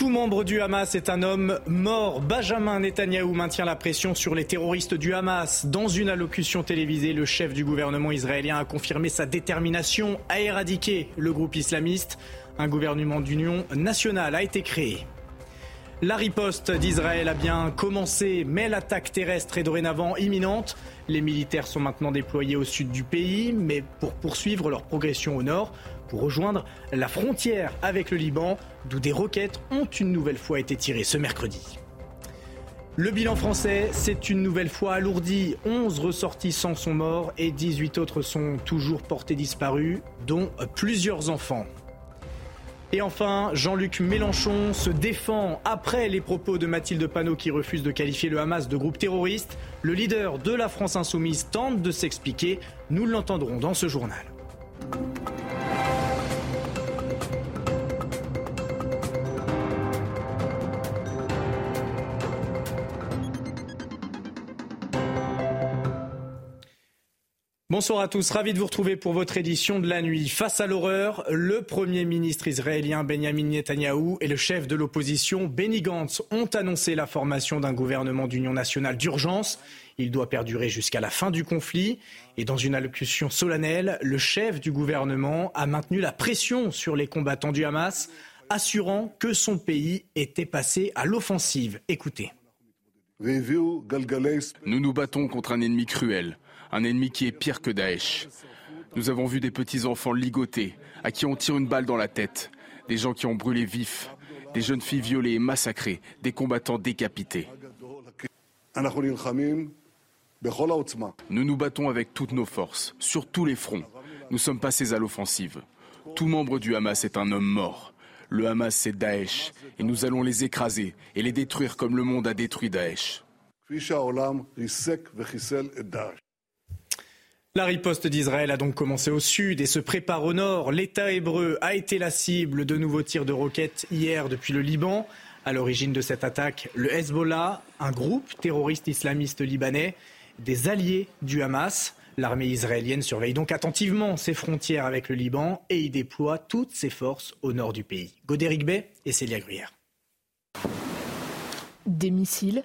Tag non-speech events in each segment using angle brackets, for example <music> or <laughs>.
Tout membre du Hamas est un homme mort. Benjamin Netanyahou maintient la pression sur les terroristes du Hamas. Dans une allocution télévisée, le chef du gouvernement israélien a confirmé sa détermination à éradiquer le groupe islamiste. Un gouvernement d'union nationale a été créé. La riposte d'Israël a bien commencé, mais l'attaque terrestre est dorénavant imminente. Les militaires sont maintenant déployés au sud du pays, mais pour poursuivre leur progression au nord, pour rejoindre la frontière avec le Liban, d'où des roquettes ont une nouvelle fois été tirées ce mercredi. Le bilan français s'est une nouvelle fois alourdi. 11 ressortissants sont morts et 18 autres sont toujours portés disparus, dont plusieurs enfants. Et enfin, Jean-Luc Mélenchon se défend après les propos de Mathilde Panot qui refuse de qualifier le Hamas de groupe terroriste. Le leader de la France insoumise tente de s'expliquer. Nous l'entendrons dans ce journal. Bonsoir à tous, ravi de vous retrouver pour votre édition de la nuit. Face à l'horreur, le Premier ministre israélien Benjamin Netanyahou et le chef de l'opposition Benny Gantz ont annoncé la formation d'un gouvernement d'union nationale d'urgence. Il doit perdurer jusqu'à la fin du conflit. Et dans une allocution solennelle, le chef du gouvernement a maintenu la pression sur les combattants du Hamas, assurant que son pays était passé à l'offensive. Écoutez. Nous nous battons contre un ennemi cruel un ennemi qui est pire que Daesh. Nous avons vu des petits-enfants ligotés, à qui on tire une balle dans la tête, des gens qui ont brûlé vifs, des jeunes filles violées et massacrées, des combattants décapités. Nous nous battons avec toutes nos forces, sur tous les fronts. Nous sommes passés à l'offensive. Tout membre du Hamas est un homme mort. Le Hamas, c'est Daesh, et nous allons les écraser et les détruire comme le monde a détruit Daesh. La riposte d'Israël a donc commencé au sud et se prépare au nord. L'État hébreu a été la cible de nouveaux tirs de roquettes hier depuis le Liban. À l'origine de cette attaque, le Hezbollah, un groupe terroriste islamiste libanais, des alliés du Hamas. L'armée israélienne surveille donc attentivement ses frontières avec le Liban et y déploie toutes ses forces au nord du pays. Godéric Bay et Célia Gruyère. Des missiles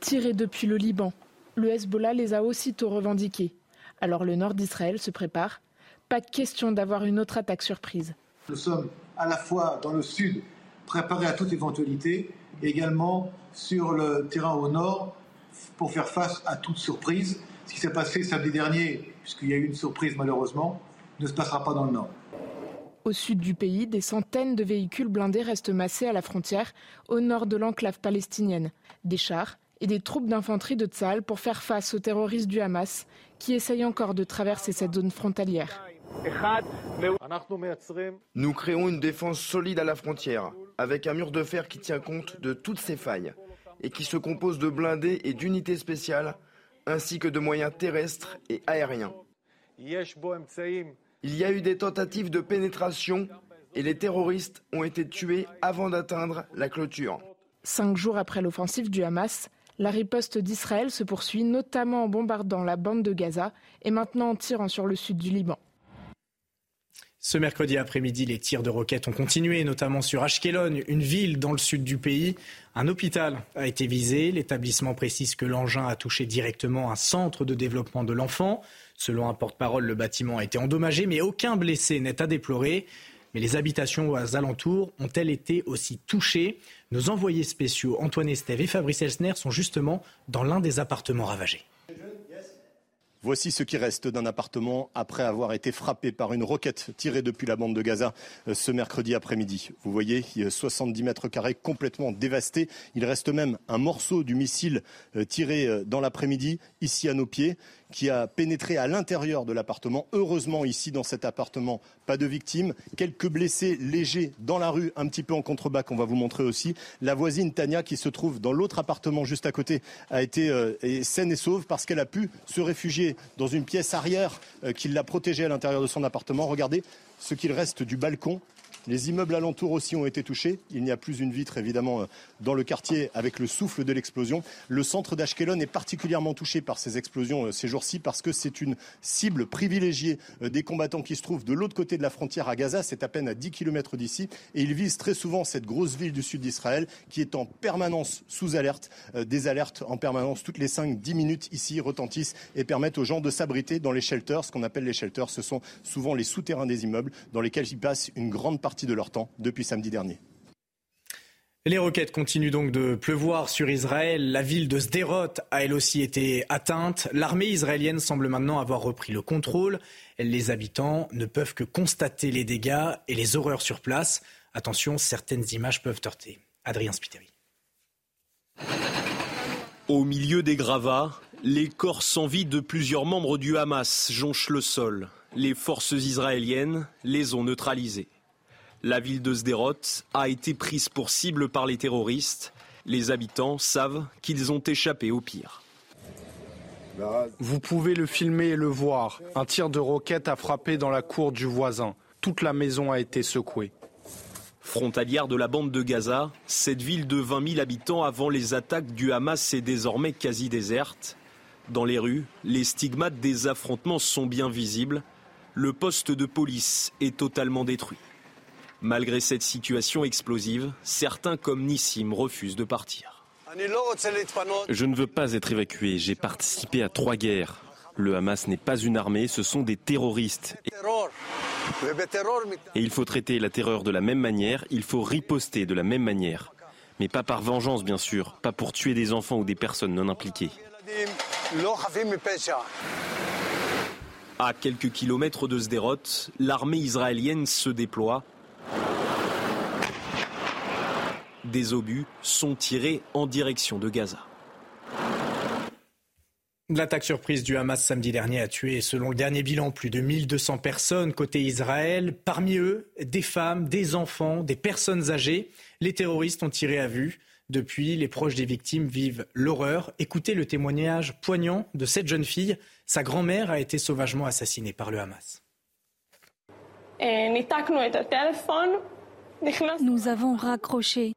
tirés depuis le Liban. Le Hezbollah les a aussitôt revendiqués. Alors le nord d'Israël se prépare. Pas question d'avoir une autre attaque surprise. Nous sommes à la fois dans le sud préparés à toute éventualité, et également sur le terrain au nord pour faire face à toute surprise. Ce qui s'est passé samedi dernier, puisqu'il y a eu une surprise malheureusement, ne se passera pas dans le nord. Au sud du pays, des centaines de véhicules blindés restent massés à la frontière, au nord de l'enclave palestinienne. Des chars, et des troupes d'infanterie de Tzal pour faire face aux terroristes du Hamas qui essayent encore de traverser cette zone frontalière. Nous créons une défense solide à la frontière, avec un mur de fer qui tient compte de toutes ces failles et qui se compose de blindés et d'unités spéciales, ainsi que de moyens terrestres et aériens. Il y a eu des tentatives de pénétration et les terroristes ont été tués avant d'atteindre la clôture. Cinq jours après l'offensive du Hamas, la riposte d'Israël se poursuit notamment en bombardant la bande de Gaza et maintenant en tirant sur le sud du Liban. Ce mercredi après-midi, les tirs de roquettes ont continué, notamment sur Ashkelon, une ville dans le sud du pays. Un hôpital a été visé. L'établissement précise que l'engin a touché directement un centre de développement de l'enfant. Selon un porte-parole, le bâtiment a été endommagé, mais aucun blessé n'est à déplorer. Mais les habitations aux alentours ont-elles été aussi touchées? Nos envoyés spéciaux Antoine Estève et Fabrice Elsner sont justement dans l'un des appartements ravagés. Voici ce qui reste d'un appartement après avoir été frappé par une roquette tirée depuis la bande de Gaza euh, ce mercredi après-midi. Vous voyez, 70 mètres carrés complètement dévastés. Il reste même un morceau du missile euh, tiré euh, dans l'après-midi ici à nos pieds qui a pénétré à l'intérieur de l'appartement. Heureusement, ici, dans cet appartement, pas de victimes. Quelques blessés légers dans la rue, un petit peu en contrebas, qu'on va vous montrer aussi. La voisine Tania, qui se trouve dans l'autre appartement juste à côté, a été euh, saine et sauve parce qu'elle a pu se réfugier dans une pièce arrière euh, qui l'a protégée à l'intérieur de son appartement. Regardez ce qu'il reste du balcon les immeubles alentours aussi ont été touchés. Il n'y a plus une vitre, évidemment, euh, dans le quartier avec le souffle de l'explosion. Le centre d'Ashkelon est particulièrement touché par ces explosions euh, ces jours-ci parce que c'est une cible privilégiée euh, des combattants qui se trouvent de l'autre côté de la frontière à Gaza. C'est à peine à 10 km d'ici. Et ils visent très souvent cette grosse ville du sud d'Israël qui est en permanence sous alerte. Des alertes en permanence toutes les 5-10 minutes ici retentissent et permettent aux gens de s'abriter dans les shelters. Ce qu'on appelle les shelters, ce sont souvent les souterrains des immeubles dans lesquels ils passent une grande partie de leur temps depuis samedi dernier. Les roquettes continuent donc de pleuvoir sur Israël. La ville de Sderot a elle aussi été atteinte. L'armée israélienne semble maintenant avoir repris le contrôle. Les habitants ne peuvent que constater les dégâts et les horreurs sur place. Attention, certaines images peuvent heurter. Adrien Spiteri. Au milieu des gravats, les corps sans vie de plusieurs membres du Hamas jonchent le sol. Les forces israéliennes les ont neutralisés. La ville de Sderot a été prise pour cible par les terroristes. Les habitants savent qu'ils ont échappé au pire. Vous pouvez le filmer et le voir. Un tir de roquette a frappé dans la cour du voisin. Toute la maison a été secouée. Frontalière de la bande de Gaza, cette ville de 20 000 habitants avant les attaques du Hamas est désormais quasi déserte. Dans les rues, les stigmates des affrontements sont bien visibles. Le poste de police est totalement détruit. Malgré cette situation explosive, certains comme Nissim refusent de partir. Je ne veux pas être évacué. J'ai participé à trois guerres. Le Hamas n'est pas une armée, ce sont des terroristes. Et il faut traiter la terreur de la même manière, il faut riposter de la même manière. Mais pas par vengeance, bien sûr, pas pour tuer des enfants ou des personnes non impliquées. À quelques kilomètres de Sderot, l'armée israélienne se déploie des obus sont tirés en direction de Gaza. L'attaque surprise du Hamas samedi dernier a tué, selon le dernier bilan, plus de 1200 personnes côté Israël. Parmi eux, des femmes, des enfants, des personnes âgées. Les terroristes ont tiré à vue. Depuis, les proches des victimes vivent l'horreur. Écoutez le témoignage poignant de cette jeune fille. Sa grand-mère a été sauvagement assassinée par le Hamas. Nous avons raccroché.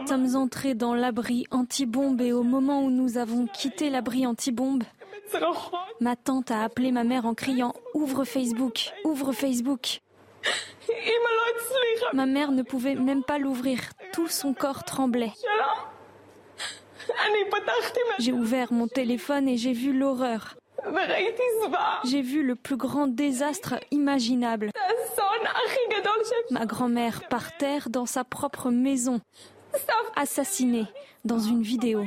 Nous sommes entrés dans l'abri anti-bombe et au moment où nous avons quitté l'abri anti-bombe, ma tante a appelé ma mère en criant Ouvre Facebook, ouvre Facebook. Ma mère ne pouvait même pas l'ouvrir, tout son corps tremblait. J'ai ouvert mon téléphone et j'ai vu l'horreur. J'ai vu le plus grand désastre imaginable. Ma grand-mère par terre dans sa propre maison, assassinée dans une vidéo.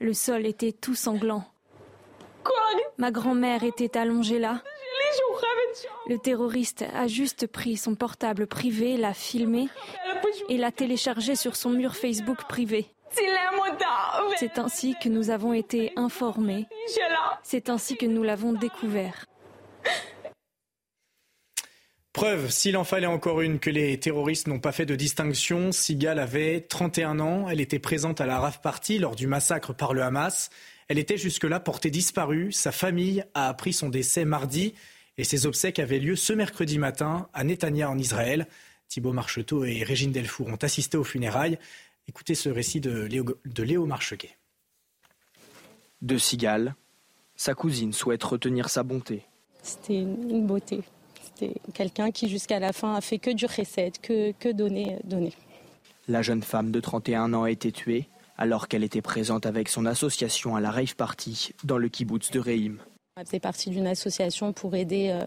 Le sol était tout sanglant. Ma grand-mère était allongée là. Le terroriste a juste pris son portable privé, l'a filmé et l'a téléchargé sur son mur Facebook privé. C'est ainsi que nous avons été informés. C'est ainsi que nous l'avons découvert. <laughs> Preuve, s'il en fallait encore une, que les terroristes n'ont pas fait de distinction. Sigal avait 31 ans. Elle était présente à la RAF Party lors du massacre par le Hamas. Elle était jusque-là portée disparue. Sa famille a appris son décès mardi et ses obsèques avaient lieu ce mercredi matin à Netanya en Israël. Thibault Marcheteau et Régine Delfour ont assisté aux funérailles. Écoutez ce récit de Léo, de Léo Marchequet. De Sigal, sa cousine souhaite retenir sa bonté. C'était une beauté. C'était quelqu'un qui jusqu'à la fin a fait que du recette, que, que donner, donner. La jeune femme de 31 ans a été tuée alors qu'elle était présente avec son association à la rave party dans le kibbutz de Reim. Elle faisait partie d'une association pour aider euh,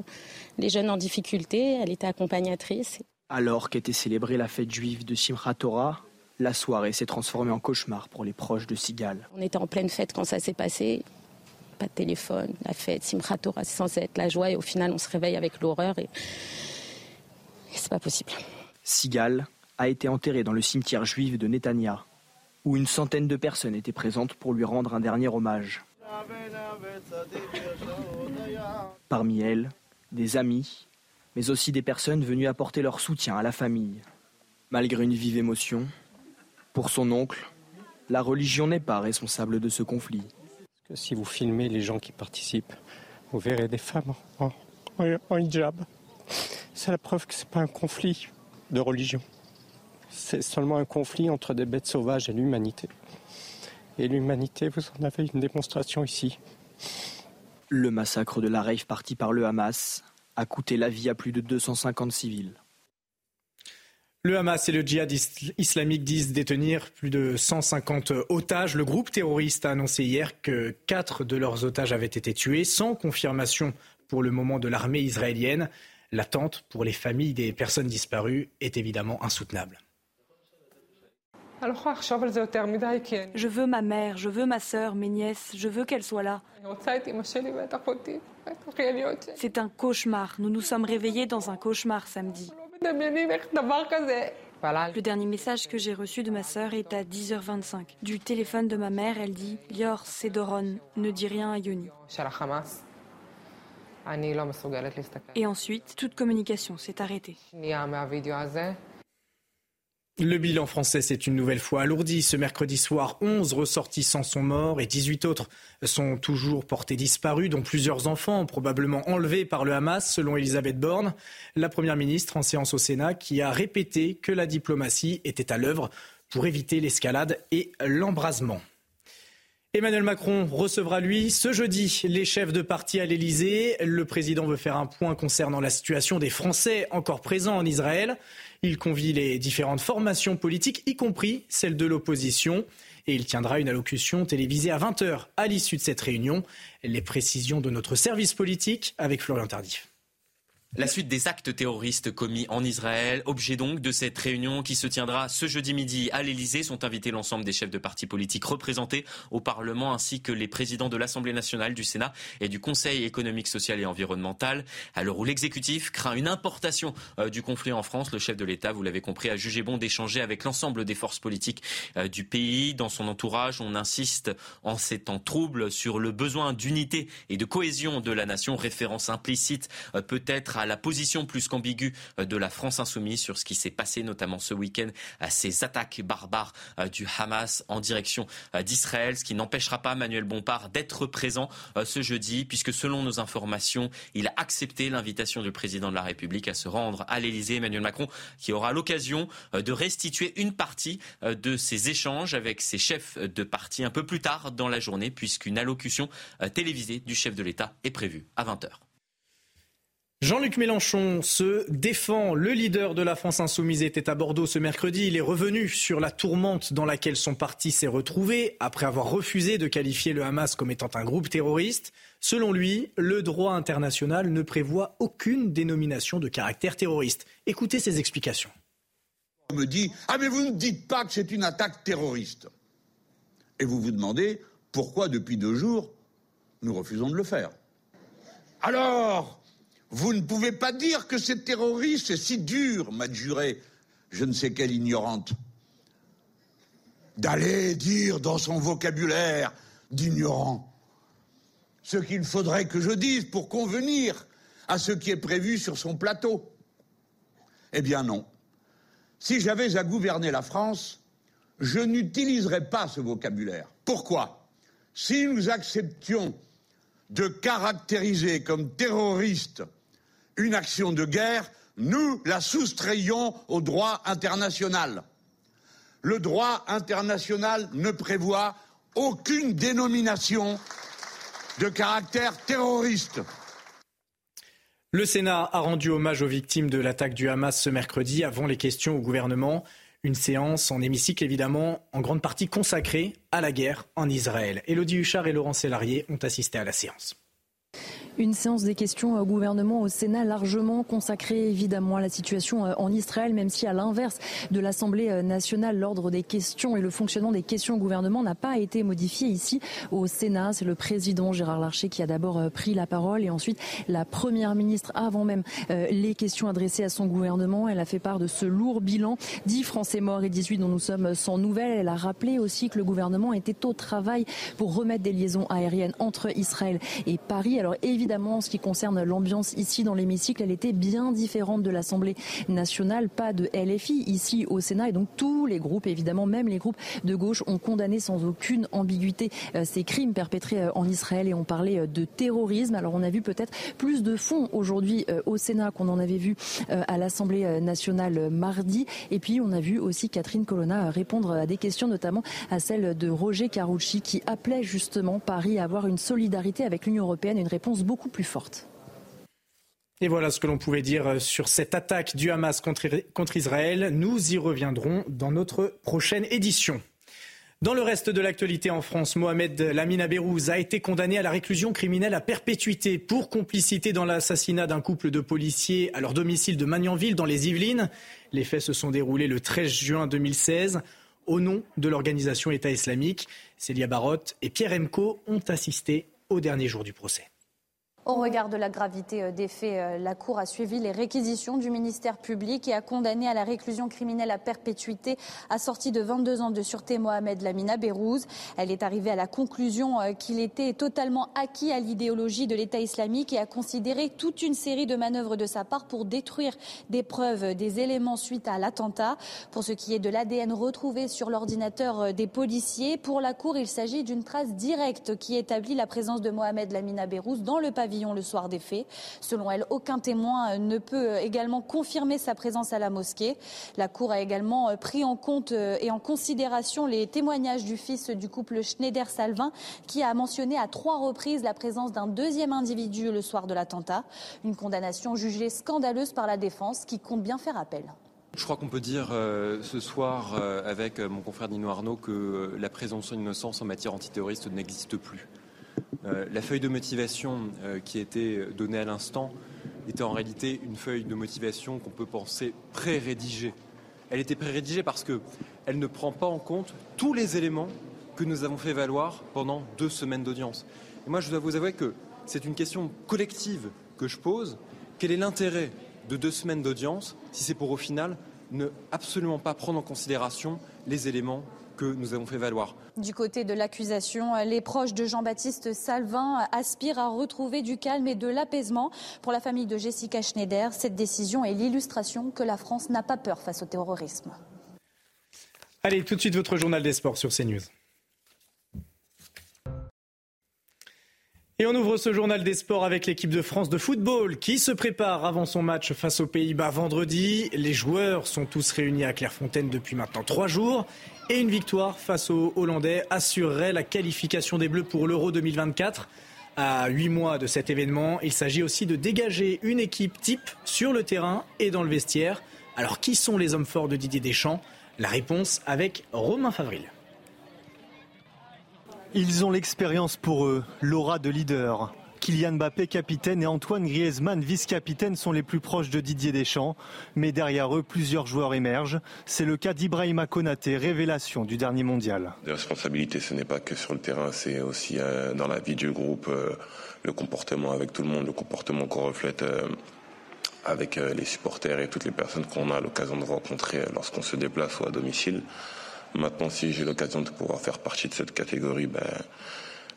les jeunes en difficulté. Elle était accompagnatrice. Alors qu'était célébrée la fête juive de Simchat Torah, la soirée s'est transformée en cauchemar pour les proches de Sigal. On était en pleine fête quand ça s'est passé. Pas de téléphone, la fête, Simchat c'est censé être la joie et au final on se réveille avec l'horreur et, et c'est pas possible. Sigal a été enterré dans le cimetière juif de Netanya, où une centaine de personnes étaient présentes pour lui rendre un dernier hommage. Parmi elles, des amis, mais aussi des personnes venues apporter leur soutien à la famille. Malgré une vive émotion, pour son oncle, la religion n'est pas responsable de ce conflit. Si vous filmez les gens qui participent, vous verrez des femmes en, hijab. C'est la preuve que ce n'est pas un conflit de religion. C'est seulement un conflit entre des bêtes sauvages et l'humanité. Et l'humanité, vous en avez une démonstration ici. Le massacre de la rave parti par le Hamas a coûté la vie à plus de 250 civils. Le Hamas et le djihad islamique disent détenir plus de 150 otages. Le groupe terroriste a annoncé hier que quatre de leurs otages avaient été tués, sans confirmation pour le moment de l'armée israélienne. L'attente pour les familles des personnes disparues est évidemment insoutenable. Je veux ma mère, je veux ma sœur, mes nièces, je veux qu'elles soient là. C'est un cauchemar. Nous nous sommes réveillés dans un cauchemar samedi. Le dernier message que j'ai reçu de ma sœur est à 10h25. Du téléphone de ma mère, elle dit Lior, c'est Doron, ne dis rien à Yoni. Et ensuite, toute communication s'est arrêtée. Le bilan français s'est une nouvelle fois alourdi. Ce mercredi soir, 11 ressortissants sont morts et 18 autres sont toujours portés disparus, dont plusieurs enfants probablement enlevés par le Hamas, selon Elisabeth Borne, la Première ministre en séance au Sénat, qui a répété que la diplomatie était à l'œuvre pour éviter l'escalade et l'embrasement. Emmanuel Macron recevra, lui, ce jeudi, les chefs de parti à l'Elysée. Le président veut faire un point concernant la situation des Français encore présents en Israël. Il convie les différentes formations politiques, y compris celle de l'opposition. Et il tiendra une allocution télévisée à 20h à l'issue de cette réunion. Les précisions de notre service politique avec Florian Tardif. La suite des actes terroristes commis en Israël, objet donc de cette réunion qui se tiendra ce jeudi midi à l'Elysée, sont invités l'ensemble des chefs de partis politiques représentés au Parlement ainsi que les présidents de l'Assemblée nationale, du Sénat et du Conseil économique, social et environnemental. À l'heure où l'exécutif craint une importation euh, du conflit en France, le chef de l'État, vous l'avez compris, a jugé bon d'échanger avec l'ensemble des forces politiques euh, du pays. Dans son entourage, on insiste en ces temps troubles sur le besoin d'unité et de cohésion de la nation, référence implicite euh, peut-être à la position plus qu'ambiguë euh, de la France insoumise sur ce qui s'est passé notamment ce week-end à ces attaques barbares euh, du Hamas en direction euh, d'Israël, ce qui n'empêchera pas Manuel Bompard d'être présent ce jeudi, puisque selon nos informations, il a accepté l'invitation du président de la République à se rendre à l'Élysée, Emmanuel Macron, qui aura l'occasion de restituer une partie de ses échanges avec ses chefs de parti un peu plus tard dans la journée, puisqu'une allocution télévisée du chef de l'État est prévue à 20h. Jean-Luc Mélenchon se défend. Le leader de la France insoumise était à Bordeaux ce mercredi. Il est revenu sur la tourmente dans laquelle son parti s'est retrouvé après avoir refusé de qualifier le Hamas comme étant un groupe terroriste. Selon lui, le droit international ne prévoit aucune dénomination de caractère terroriste. Écoutez ses explications. On me dit Ah, mais vous ne dites pas que c'est une attaque terroriste. Et vous vous demandez pourquoi, depuis deux jours, nous refusons de le faire. Alors, vous ne pouvez pas dire que c'est terroriste, c'est si dur, m'a juré je ne sais quelle ignorante. D'aller dire dans son vocabulaire d'ignorant ce qu'il faudrait que je dise pour convenir à ce qui est prévu sur son plateau. Eh bien non. Si j'avais à gouverner la France, je n'utiliserais pas ce vocabulaire. Pourquoi? Si nous acceptions de caractériser comme terroriste une action de guerre, nous la soustrayons au droit international. Le droit international ne prévoit aucune dénomination de caractère terroriste. Le Sénat a rendu hommage aux victimes de l'attaque du Hamas ce mercredi avant les questions au gouvernement. Une séance en hémicycle évidemment en grande partie consacrée à la guerre en Israël. Élodie Huchard et Laurent Sélarié ont assisté à la séance. Une séance des questions au gouvernement au Sénat largement consacrée évidemment à la situation euh, en Israël, même si à l'inverse de l'Assemblée euh, nationale, l'ordre des questions et le fonctionnement des questions au gouvernement n'a pas été modifié ici au Sénat. C'est le président Gérard Larcher qui a d'abord euh, pris la parole et ensuite la première ministre avant même les questions adressées à son gouvernement. Elle a fait part de ce lourd bilan, 10 Français morts et 18 dont nous sommes sans nouvelles. Elle a rappelé aussi que le gouvernement était au travail pour remettre des liaisons aériennes entre Israël et Paris. Alors évidemment, évidemment, en ce qui concerne l'ambiance ici dans l'hémicycle, elle était bien différente de l'Assemblée nationale. Pas de LFI ici au Sénat. Et donc tous les groupes, évidemment, même les groupes de gauche, ont condamné sans aucune ambiguïté euh, ces crimes perpétrés euh, en Israël et ont parlé euh, de terrorisme. Alors on a vu peut-être plus de fonds aujourd'hui au Sénat qu'on en avait vu à l'Assemblée nationale mardi. Et puis on a vu aussi Catherine Colonna répondre à des questions, notamment à celle de Roger Carucci, qui appelait justement Paris à avoir une solidarité avec l'Union européenne, une réponse beaucoup beaucoup plus forte. Et voilà ce que l'on pouvait dire sur cette attaque du Hamas contre Israël. Nous y reviendrons dans notre prochaine édition. Dans le reste de l'actualité en France, Mohamed Lamina Bérouz a été condamné à la réclusion criminelle à perpétuité pour complicité dans l'assassinat d'un couple de policiers à leur domicile de Magnanville dans les Yvelines. Les faits se sont déroulés le 13 juin 2016 au nom de l'organisation État islamique. Célia Barotte et Pierre Emco ont assisté au dernier jour du procès. Au regard de la gravité euh, des faits, euh, la Cour a suivi les réquisitions du ministère public et a condamné à la réclusion criminelle à perpétuité, assortie de 22 ans de sûreté, Mohamed Lamina Bérouz. Elle est arrivée à la conclusion euh, qu'il était totalement acquis à l'idéologie de l'État islamique et a considéré toute une série de manœuvres de sa part pour détruire des preuves, des éléments suite à l'attentat. Pour ce qui est de l'ADN retrouvé sur l'ordinateur des policiers, pour la Cour, il s'agit d'une trace directe qui établit la présence de Mohamed Lamina Bérouz dans le pavillon le soir des faits. Selon elle, aucun témoin euh, ne peut euh, également confirmer sa présence à la mosquée. La Cour a également euh, pris en compte et en considération les témoignages du fils du couple Schneider-Salvin qui a mentionné à trois reprises la présence d'un deuxième individu le soir de l'attentat. Une condamnation jugée scandaleuse par la défense qui compte bien faire appel. Je crois qu'on peut dire ce soir avec mon confrère Nino Arnaud que la présomption d'innocence en matière antiterroriste n'existe plus. Euh, la feuille de motivation euh, qui a été donnée à l'instant était en réalité une feuille de motivation qu'on peut penser pré-rédigée. Elle était pré-rédigée parce qu'elle ne prend pas en compte tous les éléments que nous avons fait valoir pendant deux semaines d'audience. Moi, je dois vous avouer que c'est une question collective que je pose. Quel est l'intérêt de deux semaines d'audience si c'est pour au final ne absolument pas prendre en considération les éléments que nous avons fait valoir. Du côté de l'accusation, les proches de Jean-Baptiste Salvin aspirent à retrouver du calme et de l'apaisement. Pour la famille de Jessica Schneider, cette décision est l'illustration que la France n'a pas peur face au terrorisme. Allez, tout de suite votre journal des sports sur CNews. Et on ouvre ce journal des sports avec l'équipe de France de football qui se prépare avant son match face aux Pays-Bas vendredi. Les joueurs sont tous réunis à Clairefontaine depuis maintenant trois jours. Et une victoire face aux Hollandais assurerait la qualification des Bleus pour l'Euro 2024. À huit mois de cet événement, il s'agit aussi de dégager une équipe type sur le terrain et dans le vestiaire. Alors qui sont les hommes forts de Didier Deschamps? La réponse avec Romain Favril. Ils ont l'expérience pour eux, l'aura de leader. Kylian Mbappé, capitaine, et Antoine Griezmann, vice-capitaine, sont les plus proches de Didier Deschamps. Mais derrière eux, plusieurs joueurs émergent. C'est le cas d'Ibrahima Konaté, révélation du dernier mondial. La responsabilité, ce n'est pas que sur le terrain, c'est aussi euh, dans la vie du groupe, euh, le comportement avec tout le monde, le comportement qu'on reflète euh, avec les supporters et toutes les personnes qu'on a l'occasion de rencontrer lorsqu'on se déplace ou à domicile. Maintenant, si j'ai l'occasion de pouvoir faire partie de cette catégorie, ben,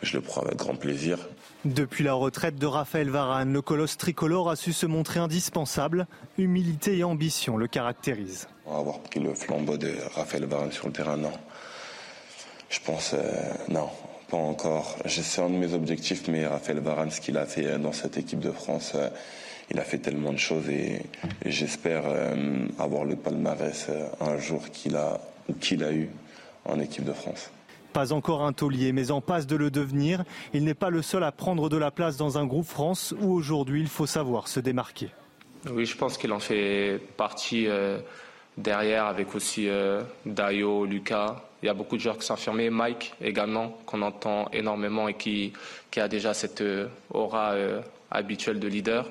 je le prends avec grand plaisir. Depuis la retraite de Raphaël Varane, le colosse tricolore a su se montrer indispensable. Humilité et ambition le caractérisent. Avoir pris le flambeau de Raphaël Varane sur le terrain, non. Je pense, euh, non, pas encore. C'est un de mes objectifs, mais Raphaël Varane, ce qu'il a fait dans cette équipe de France, euh, il a fait tellement de choses et, j'espère euh, avoir le palmarès un jour qu'il a qu'il a eu en équipe de France. Pas encore un taulier, mais en passe de le devenir. Il n'est pas le seul à prendre de la place dans un groupe France où aujourd'hui il faut savoir se démarquer. Oui, je pense qu'il en fait partie euh, derrière avec aussi euh, Dayo, Lucas, Il y a beaucoup de joueurs qui sont affirmés. Mike également, qu'on entend énormément et qui, qui a déjà cette euh, aura euh, habituelle de leader.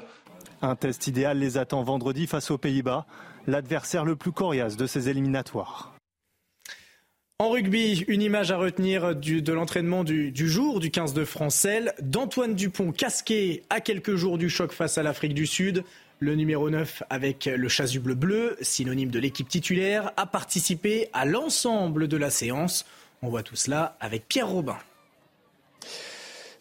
Un test idéal les attend vendredi face aux Pays-Bas, l'adversaire le plus coriace de ces éliminatoires. En rugby, une image à retenir de l'entraînement du, jour du 15 de France d'Antoine Dupont casqué à quelques jours du choc face à l'Afrique du Sud. Le numéro 9 avec le chasuble bleu, synonyme de l'équipe titulaire, a participé à l'ensemble de la séance. On voit tout cela avec Pierre Robin.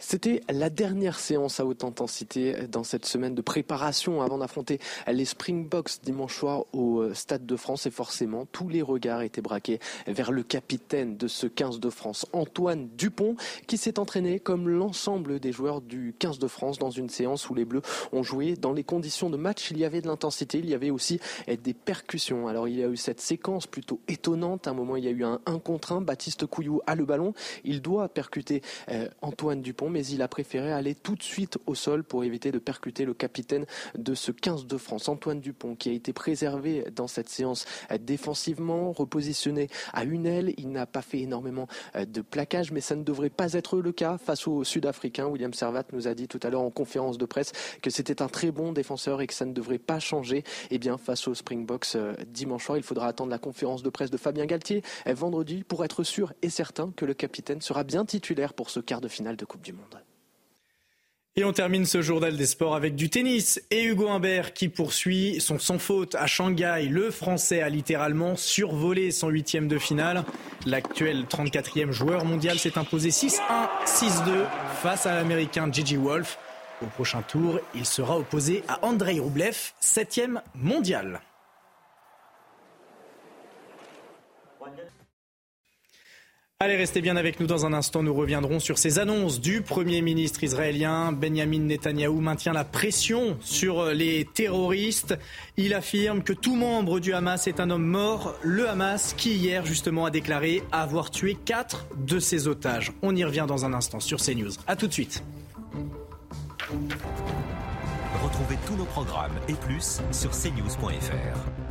C'était la dernière séance à haute intensité dans cette semaine de préparation avant d'affronter les Springboks dimanche soir au euh, Stade de France et forcément tous les regards étaient braqués vers le capitaine de ce 15 de France, Antoine Dupont, qui s'est entraîné comme l'ensemble des joueurs du 15 de France dans une séance où les Bleus ont joué dans les conditions de match. Il y avait de l'intensité, il y avait aussi des percussions. Alors il y a eu cette séquence plutôt étonnante. À un moment, il y a eu un 1 contre 1. Baptiste Couillou a le ballon. Il doit percuter euh, Antoine Dupont mais il a préféré aller tout de suite au sol pour éviter de percuter le capitaine de ce 15 de France, Antoine Dupont, qui a été préservé dans cette séance défensivement, repositionné à une aile. Il n'a pas fait énormément de plaquage, mais ça ne devrait pas être le cas face au Sud-Africain. William Servat nous a dit tout à l'heure en conférence de presse que c'était un très bon défenseur et que ça ne devrait pas changer. Eh bien, face au Springboks euh, dimanche soir, il faudra attendre la conférence de presse de Fabien Galtier euh, vendredi pour être sûr et certain que le capitaine sera bien titulaire pour ce quart de finale de Coupe du Monde. Et on termine ce journal des sports avec du tennis et Hugo Humbert qui poursuit son sans faute à Shanghai. Le Français a littéralement survolé son huitième de finale. L'actuel 34e joueur mondial s'est imposé 6-1, 6-2 face à l'Américain Gigi Wolf. Au prochain tour, il sera opposé à Andrei Rublev, septième mondial. Allez, restez bien avec nous dans un instant. Nous reviendrons sur ces annonces du Premier ministre israélien. Benjamin Netanyahou maintient la pression sur les terroristes. Il affirme que tout membre du Hamas est un homme mort. Le Hamas qui hier justement a déclaré avoir tué quatre de ses otages. On y revient dans un instant sur CNews. A tout de suite. Retrouvez tous nos programmes et plus sur cnews.fr.